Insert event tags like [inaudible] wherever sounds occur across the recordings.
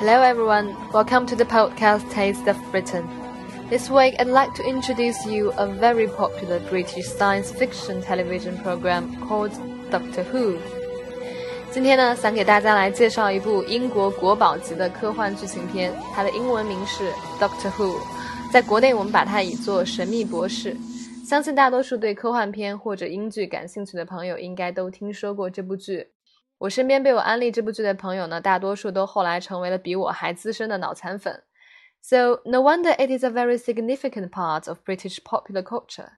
Hello everyone, welcome to the podcast Taste of Britain. This week I'd like to introduce you a very popular British science fiction television program called Doctor Who. 今天呢，想给大家来介绍一部英国国宝级的科幻剧情片，它的英文名是 Doctor Who，在国内我们把它译作《神秘博士》。相信大多数对科幻片或者英剧感兴趣的朋友，应该都听说过这部剧。我身边被我安利这部剧的朋友呢，大多数都后来成为了比我还资深的脑残粉。So no wonder it is a very significant part of British popular culture.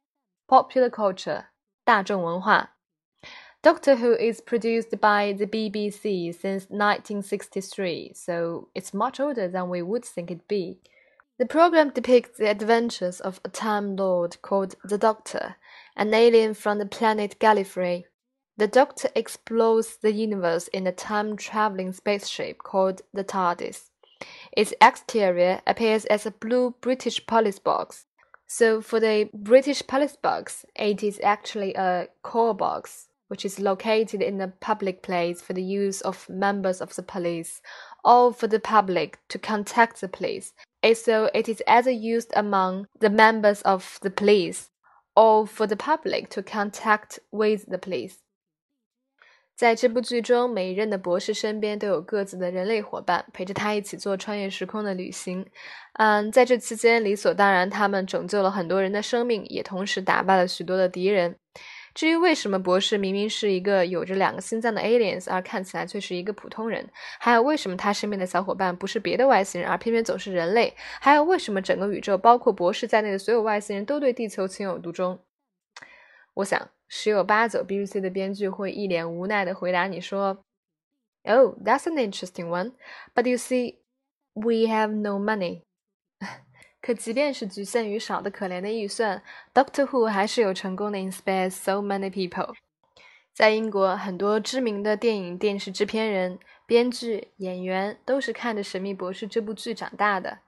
Popular culture，大众文化。Doctor Who is produced by the BBC since 1963, so it's much older than we would think it'd be. The program depicts the adventures of a Time Lord called the Doctor, an alien from the planet Gallifrey. The Doctor explores the universe in a time traveling spaceship called the TARDIS. Its exterior appears as a blue British police box. So, for the British police box, it is actually a call box, which is located in a public place for the use of members of the police or for the public to contact the police so it is either used among the members of the police or for the public to contact with the police。在这部剧中，每一任的博士身边都有各自的人类伙伴，陪着他一起做穿越时空的旅行。嗯，在这期间，理所当然，他们拯救了很多人的生命，也同时打败了许多的敌人。至于为什么博士明明是一个有着两个心脏的 aliens，而看起来却是一个普通人，还有为什么他身边的小伙伴不是别的外星人，而偏偏总是人类，还有为什么整个宇宙，包括博士在内的所有外星人都对地球情有独钟，我想十有八九 BBC 的编剧会一脸无奈的回答你说：“Oh, that's an interesting one, but you see, we have no money.” 可即便是局限于少的可怜的预算，Doctor Who 还是有成功的 inspire so many people。在英国，很多知名的电影、电视制片人、编剧、演员都是看着《神秘博士》这部剧长大的。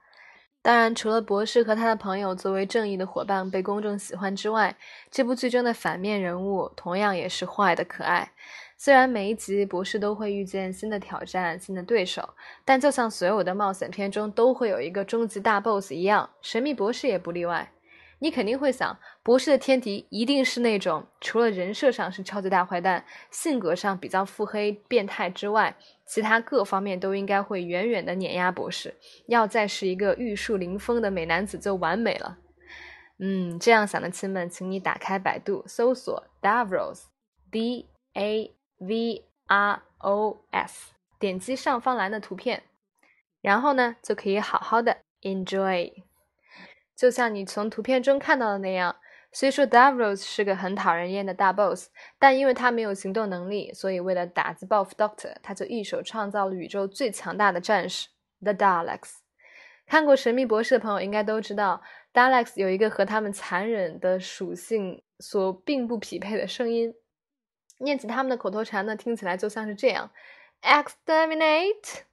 当然，除了博士和他的朋友作为正义的伙伴被公众喜欢之外，这部剧中的反面人物同样也是坏的可爱。虽然每一集博士都会遇见新的挑战、新的对手，但就像所有的冒险片中都会有一个终极大 BOSS 一样，神秘博士也不例外。你肯定会想，博士的天敌一定是那种除了人设上是超级大坏蛋、性格上比较腹黑、变态之外，其他各方面都应该会远远的碾压博士。要再是一个玉树临风的美男子就完美了。嗯，这样想的亲们，请你打开百度搜索 Davros，D A。V R O S，点击上方栏的图片，然后呢，就可以好好的 enjoy。就像你从图片中看到的那样，虽说 Davros 是个很讨人厌的大 boss，但因为他没有行动能力，所以为了打击报复 Doctor，他就一手创造了宇宙最强大的战士 The Daleks。看过《神秘博士》的朋友应该都知道，Daleks 有一个和他们残忍的属性所并不匹配的声音。念起他们的口头禅呢，听起来就像是这样：exterminate。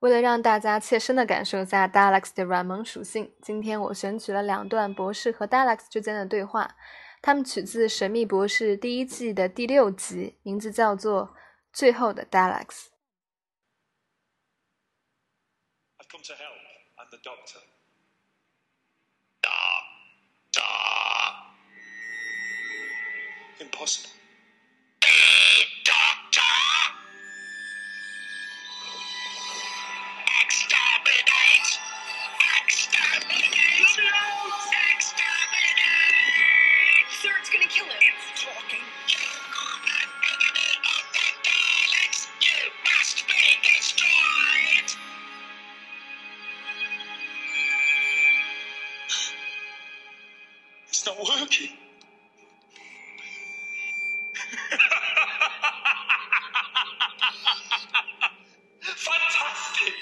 为了让大家切身的感受一下 Daleks 的软萌属性，今天我选取了两段博士和 Daleks 之间的对话，他们取自《神秘博士》第一季的第六集，名字叫做《最后的 Daleks》。I've come to help. I'm the doctor. Impossible. Not working. [laughs] fantastic!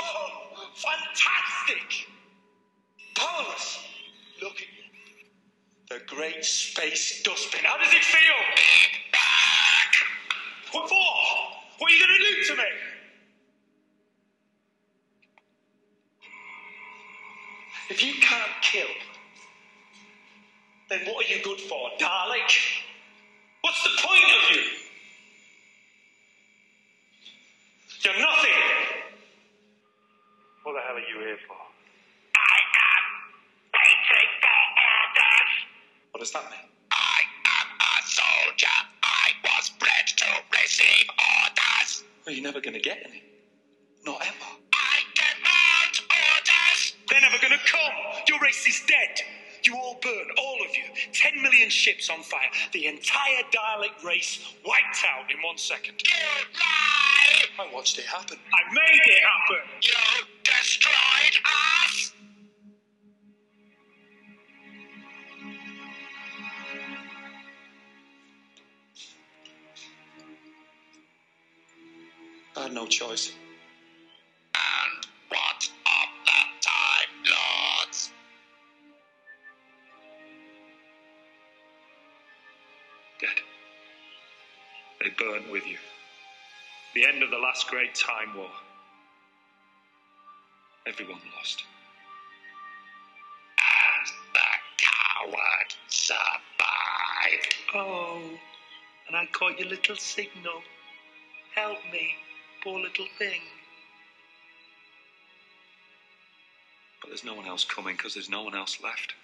Oh, fantastic! Powerless. Look at you. The great space dustbin. How does it feel? What for? What are you going to do to me? If you can't kill then what are you good for, Dalek? What's the point of you? You're nothing. What the hell are you here for? I am waiting for orders. What does that mean? I am a soldier. I was bred to receive orders. Well, you're never going to get any. Not ever. I demand orders. They're never going to come. Your race is dead. You all burn, all of you. Ten million ships on fire. The entire Dalek race wiped out in one second. You. I watched it happen. I made it happen. You destroyed us. I had no choice. Burnt with you. The end of the last great time war. Everyone lost. And the coward survived. Oh, and I caught your little signal. Help me, poor little thing. But there's no one else coming because there's no one else left.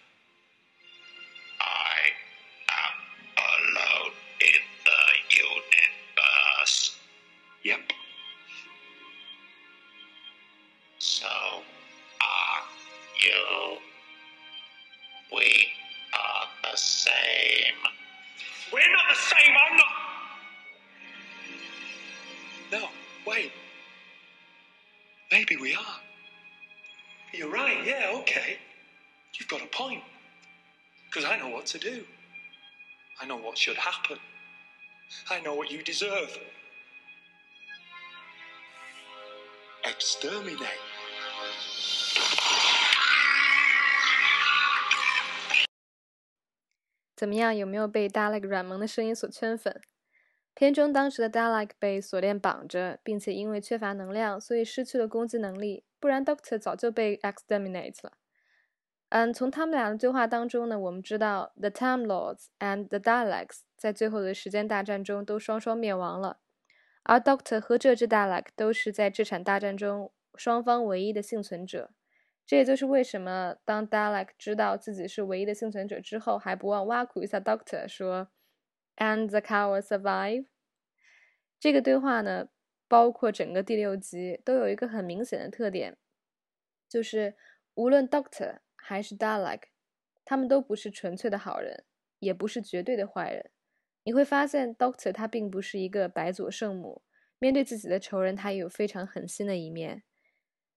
Same. We're not the same, I'm not. No, wait. Maybe we are. You're right, yeah, okay. You've got a point. Because I know what to do. I know what should happen. I know what you deserve. Exterminate. 怎么样？有没有被 Dalek 软萌的声音所圈粉？片中当时的 Dalek 被锁链绑着，并且因为缺乏能量，所以失去了攻击能力。不然 Doctor 早就被 exterminate 了。嗯，从他们俩的对话当中呢，我们知道 The Time Lords and the Daleks 在最后的时间大战中都双双灭亡了，而 Doctor 和这只 Dalek 都是在这场大战中双方唯一的幸存者。这也就是为什么当 Dalek 知道自己是唯一的幸存者之后，还不忘挖苦一下 Doctor，说 “And the coward survive”。这个对话呢，包括整个第六集都有一个很明显的特点，就是无论 Doctor 还是 Dalek，他们都不是纯粹的好人，也不是绝对的坏人。你会发现，Doctor 他并不是一个白左圣母，面对自己的仇人，他也有非常狠心的一面。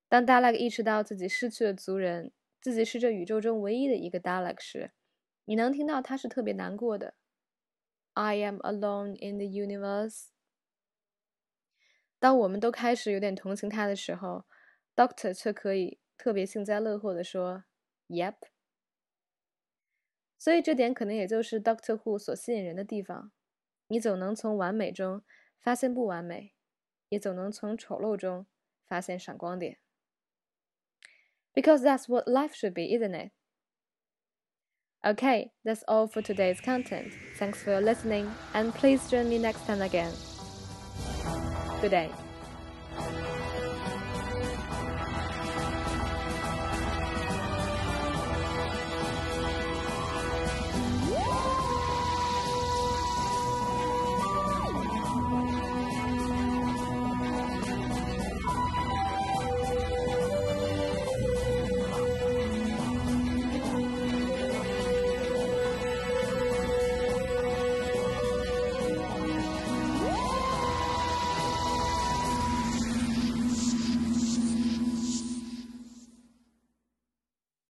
当 Dalek 意识到自己失去了族人，自己是这宇宙中唯一的一个 Dalek 时，你能听到他是特别难过的。I am alone in the universe。当我们都开始有点同情他的时候，Doctor 却可以特别幸灾乐祸地说：“Yep。”所以这点可能也就是 Doctor Who 所吸引人的地方。你总能从完美中发现不完美，也总能从丑陋中发现闪光点。Because that's what life should be, isn't it? Okay, that's all for today's content. Thanks for listening, and please join me next time again. Good day.